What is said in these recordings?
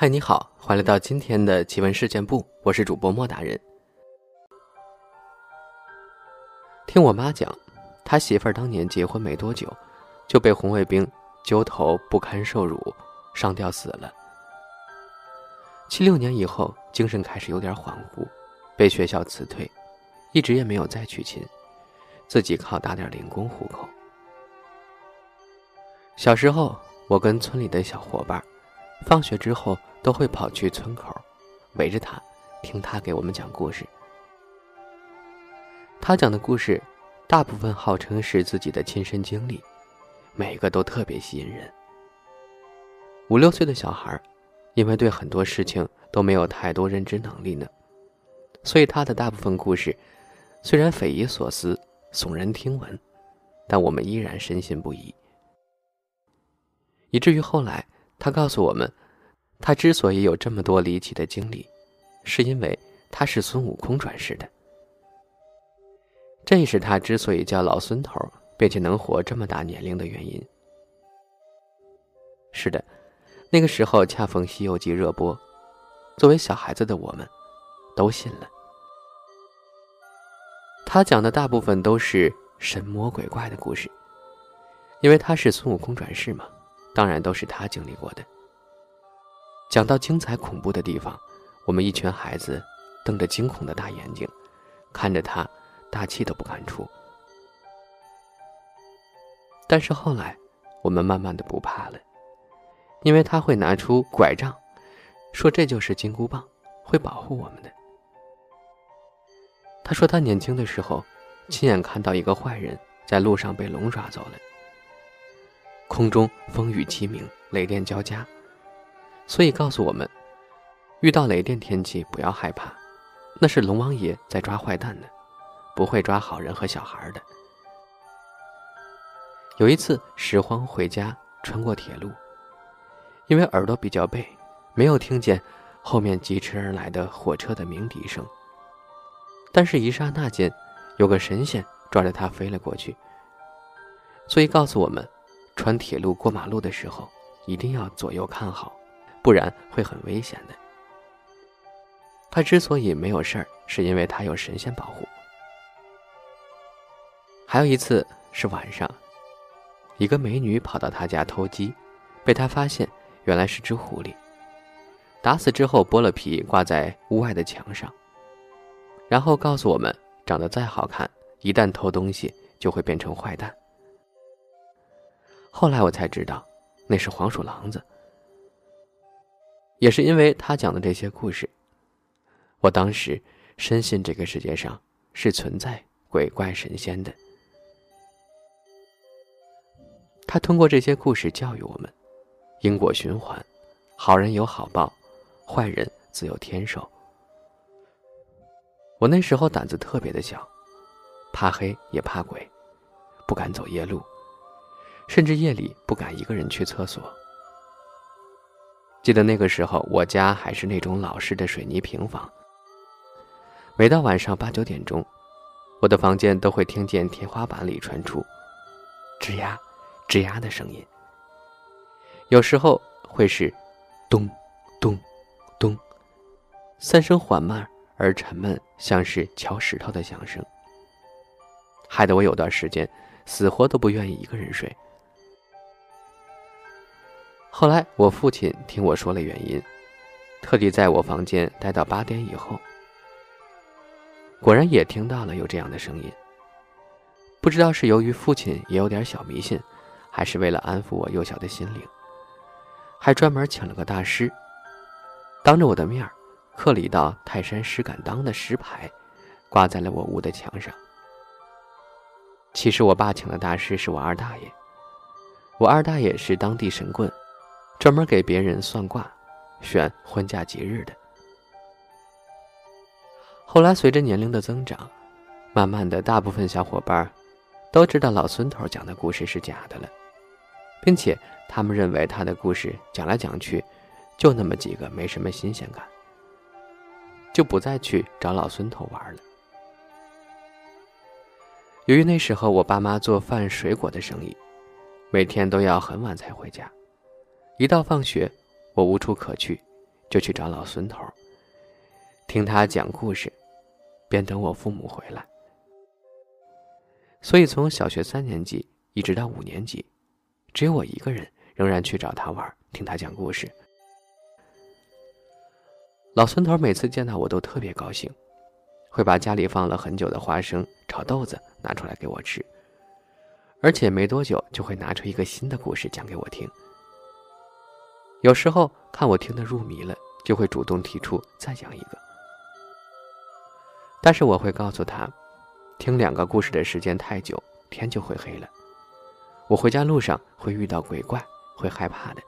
嗨，你好，欢迎来到今天的奇闻事件部，我是主播莫大人。听我妈讲，他媳妇儿当年结婚没多久，就被红卫兵揪头不堪受辱，上吊死了。七六年以后，精神开始有点恍惚，被学校辞退，一直也没有再娶亲，自己靠打点零工糊口。小时候，我跟村里的小伙伴，放学之后。都会跑去村口，围着他，听他给我们讲故事。他讲的故事，大部分号称是自己的亲身经历，每个都特别吸引人。五六岁的小孩，因为对很多事情都没有太多认知能力呢，所以他的大部分故事，虽然匪夷所思、耸人听闻，但我们依然深信不疑。以至于后来，他告诉我们。他之所以有这么多离奇的经历，是因为他是孙悟空转世的。这也是他之所以叫老孙头，并且能活这么大年龄的原因。是的，那个时候恰逢《西游记》热播，作为小孩子的我们，都信了。他讲的大部分都是神魔鬼怪的故事，因为他是孙悟空转世嘛，当然都是他经历过的。讲到精彩恐怖的地方，我们一群孩子瞪着惊恐的大眼睛，看着他，大气都不敢出。但是后来，我们慢慢的不怕了，因为他会拿出拐杖，说这就是金箍棒，会保护我们的。他说他年轻的时候，亲眼看到一个坏人在路上被龙抓走了，空中风雨齐鸣，雷电交加。所以告诉我们，遇到雷电天气不要害怕，那是龙王爷在抓坏蛋呢，不会抓好人和小孩的。有一次拾荒回家，穿过铁路，因为耳朵比较背，没有听见后面疾驰而来的火车的鸣笛声。但是，一刹那间，有个神仙抓着他飞了过去。所以告诉我们，穿铁路过马路的时候，一定要左右看好。不然会很危险的。他之所以没有事儿，是因为他有神仙保护。还有一次是晚上，一个美女跑到他家偷鸡，被他发现，原来是只狐狸。打死之后剥了皮，挂在屋外的墙上，然后告诉我们，长得再好看，一旦偷东西就会变成坏蛋。后来我才知道，那是黄鼠狼子。也是因为他讲的这些故事，我当时深信这个世界上是存在鬼怪神仙的。他通过这些故事教育我们：因果循环，好人有好报，坏人自有天收。我那时候胆子特别的小，怕黑也怕鬼，不敢走夜路，甚至夜里不敢一个人去厕所。记得那个时候，我家还是那种老式的水泥平房。每到晚上八九点钟，我的房间都会听见天花板里传出“吱呀，吱呀”的声音。有时候会是“咚，咚，咚”，三声缓慢而沉闷，像是敲石头的响声，害得我有段时间死活都不愿意一个人睡。后来，我父亲听我说了原因，特地在我房间待到八点以后。果然也听到了有这样的声音。不知道是由于父亲也有点小迷信，还是为了安抚我幼小的心灵，还专门请了个大师，当着我的面刻了一道泰山石敢当的石牌，挂在了我屋的墙上。其实我爸请的大师是我二大爷，我二大爷是当地神棍。专门给别人算卦、选婚嫁吉日的。后来随着年龄的增长，慢慢的，大部分小伙伴都知道老孙头讲的故事是假的了，并且他们认为他的故事讲来讲去就那么几个，没什么新鲜感，就不再去找老孙头玩了。由于那时候我爸妈做饭水果的生意，每天都要很晚才回家。一到放学，我无处可去，就去找老孙头，听他讲故事，边等我父母回来。所以从小学三年级一直到五年级，只有我一个人仍然去找他玩，听他讲故事。老孙头每次见到我都特别高兴，会把家里放了很久的花生炒豆子拿出来给我吃，而且没多久就会拿出一个新的故事讲给我听。有时候看我听得入迷了，就会主动提出再讲一个。但是我会告诉他，听两个故事的时间太久，天就会黑了。我回家路上会遇到鬼怪，会害怕的。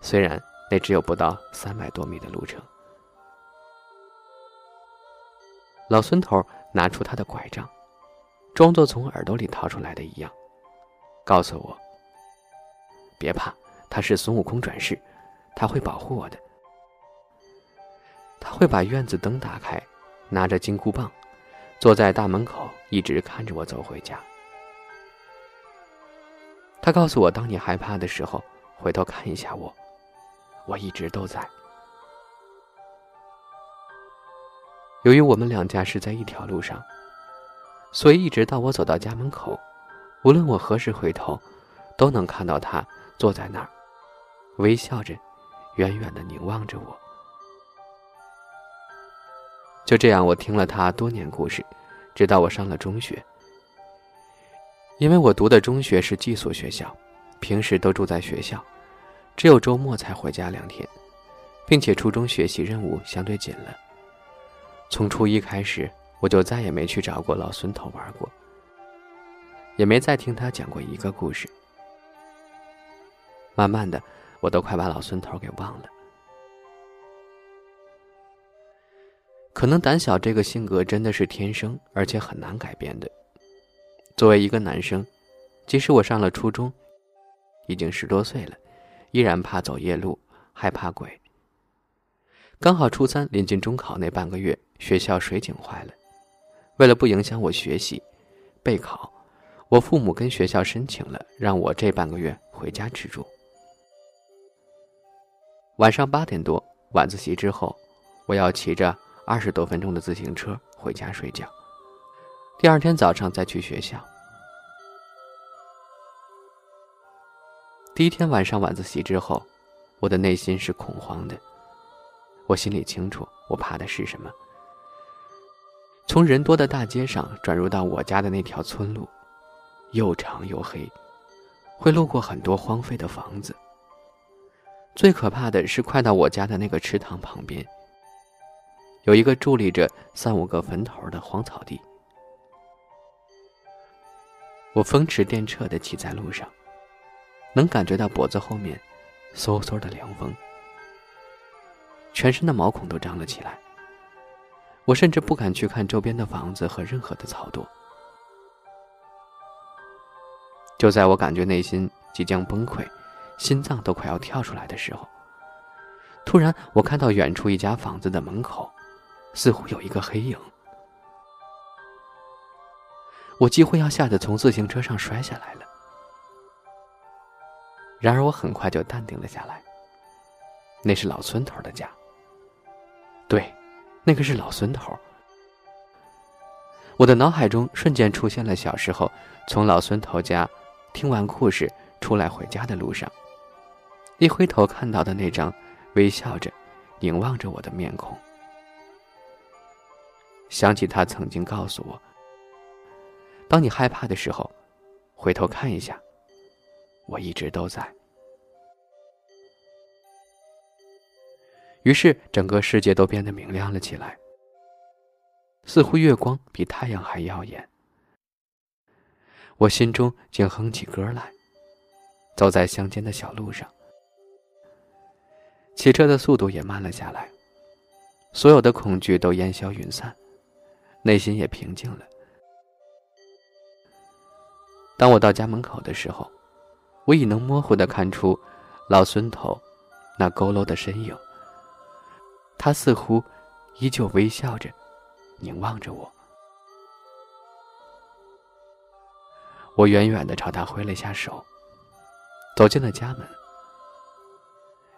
虽然。那只有不到三百多米的路程。老孙头拿出他的拐杖，装作从耳朵里掏出来的一样，告诉我：“别怕，他是孙悟空转世，他会保护我的。他会把院子灯打开，拿着金箍棒，坐在大门口，一直看着我走回家。他告诉我，当你害怕的时候，回头看一下我。”我一直都在。由于我们两家是在一条路上，所以一直到我走到家门口，无论我何时回头，都能看到他坐在那儿，微笑着，远远的凝望着我。就这样，我听了他多年故事，直到我上了中学。因为我读的中学是寄宿学校，平时都住在学校。只有周末才回家两天，并且初中学习任务相对紧了。从初一开始，我就再也没去找过老孙头玩过，也没再听他讲过一个故事。慢慢的，我都快把老孙头给忘了。可能胆小这个性格真的是天生，而且很难改变的。作为一个男生，即使我上了初中，已经十多岁了。依然怕走夜路，害怕鬼。刚好初三临近中考那半个月，学校水井坏了。为了不影响我学习、备考，我父母跟学校申请了，让我这半个月回家吃住。晚上八点多，晚自习之后，我要骑着二十多分钟的自行车回家睡觉。第二天早上再去学校。第一天晚上晚自习之后，我的内心是恐慌的。我心里清楚，我怕的是什么。从人多的大街上转入到我家的那条村路，又长又黑，会路过很多荒废的房子。最可怕的是，快到我家的那个池塘旁边，有一个伫立着三五个坟头的荒草地。我风驰电掣的骑在路上。能感觉到脖子后面，嗖嗖的凉风，全身的毛孔都张了起来。我甚至不敢去看周边的房子和任何的草垛。就在我感觉内心即将崩溃，心脏都快要跳出来的时候，突然我看到远处一家房子的门口，似乎有一个黑影。我几乎要吓得从自行车上摔下来了。然而我很快就淡定了下来。那是老孙头的家。对，那个是老孙头。我的脑海中瞬间出现了小时候从老孙头家听完故事出来回家的路上，一回头看到的那张微笑着凝望着我的面孔。想起他曾经告诉我：“当你害怕的时候，回头看一下。”我一直都在。于是，整个世界都变得明亮了起来，似乎月光比太阳还耀眼。我心中竟哼起歌来，走在乡间的小路上，骑车的速度也慢了下来，所有的恐惧都烟消云散，内心也平静了。当我到家门口的时候。我已能模糊的看出，老孙头那佝偻的身影。他似乎依旧微笑着，凝望着我。我远远的朝他挥了一下手，走进了家门。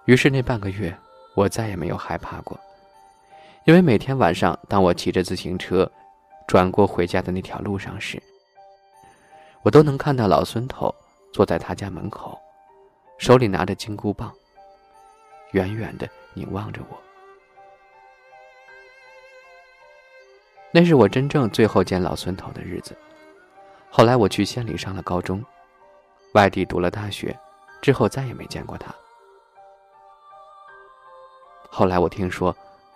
于是那半个月，我再也没有害怕过，因为每天晚上，当我骑着自行车转过回家的那条路上时，我都能看到老孙头坐在他家门口，手里拿着金箍棒，远远的凝望着我。那是我真正最后见老孙头的日子。后来我去县里上了高中，外地读了大学，之后再也没见过他。后来我听说，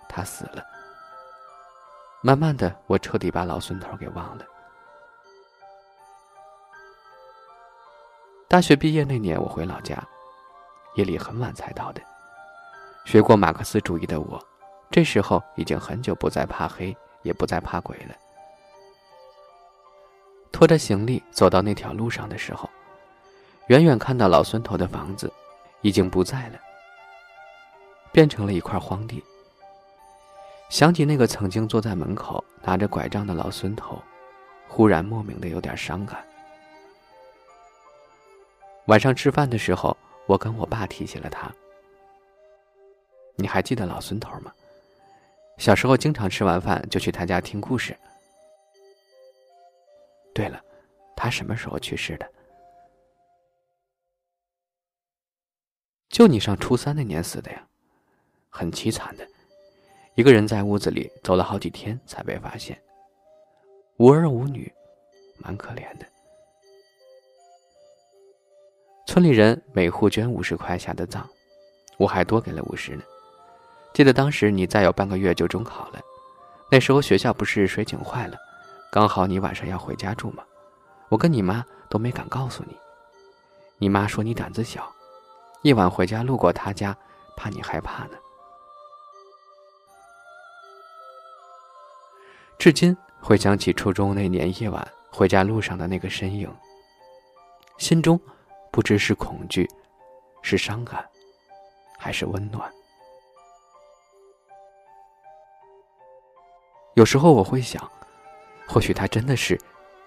他死了。慢慢的，我彻底把老孙头给忘了。大学毕业那年，我回老家，夜里很晚才到的。学过马克思主义的我，这时候已经很久不再怕黑，也不再怕鬼了。拖着行李走到那条路上的时候，远远看到老孙头的房子，已经不在了，变成了一块荒地。想起那个曾经坐在门口拿着拐杖的老孙头，忽然莫名的有点伤感。晚上吃饭的时候，我跟我爸提起了他。你还记得老孙头吗？小时候经常吃完饭就去他家听故事。对了，他什么时候去世的？就你上初三那年死的呀，很凄惨的，一个人在屋子里走了好几天才被发现，无儿无女，蛮可怜的。村里人每户捐五十块下的葬，我还多给了五十呢。记得当时你再有半个月就中考了，那时候学校不是水井坏了。刚好你晚上要回家住嘛，我跟你妈都没敢告诉你。你妈说你胆子小，夜晚回家路过她家，怕你害怕呢。至今回想起初中那年夜晚回家路上的那个身影，心中不知是恐惧，是伤感，还是温暖。有时候我会想。或许他真的是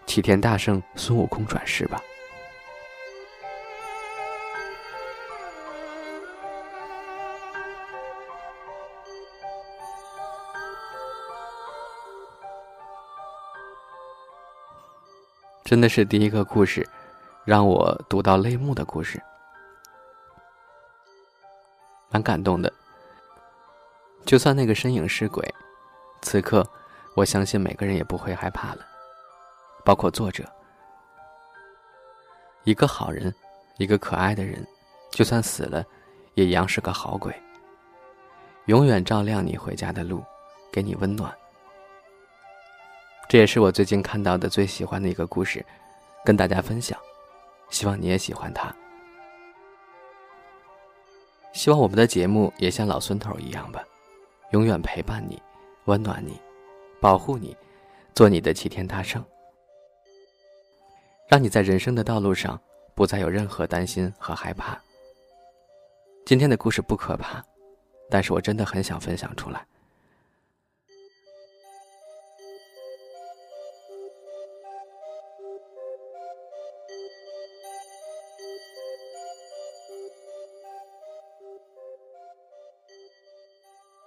齐天大圣孙悟空转世吧。真的是第一个故事，让我读到泪目的故事，蛮感动的。就算那个身影是鬼，此刻。我相信每个人也不会害怕了，包括作者。一个好人，一个可爱的人，就算死了，也一样是个好鬼。永远照亮你回家的路，给你温暖。这也是我最近看到的最喜欢的一个故事，跟大家分享，希望你也喜欢它。希望我们的节目也像老孙头一样吧，永远陪伴你，温暖你。保护你，做你的齐天大圣，让你在人生的道路上不再有任何担心和害怕。今天的故事不可怕，但是我真的很想分享出来。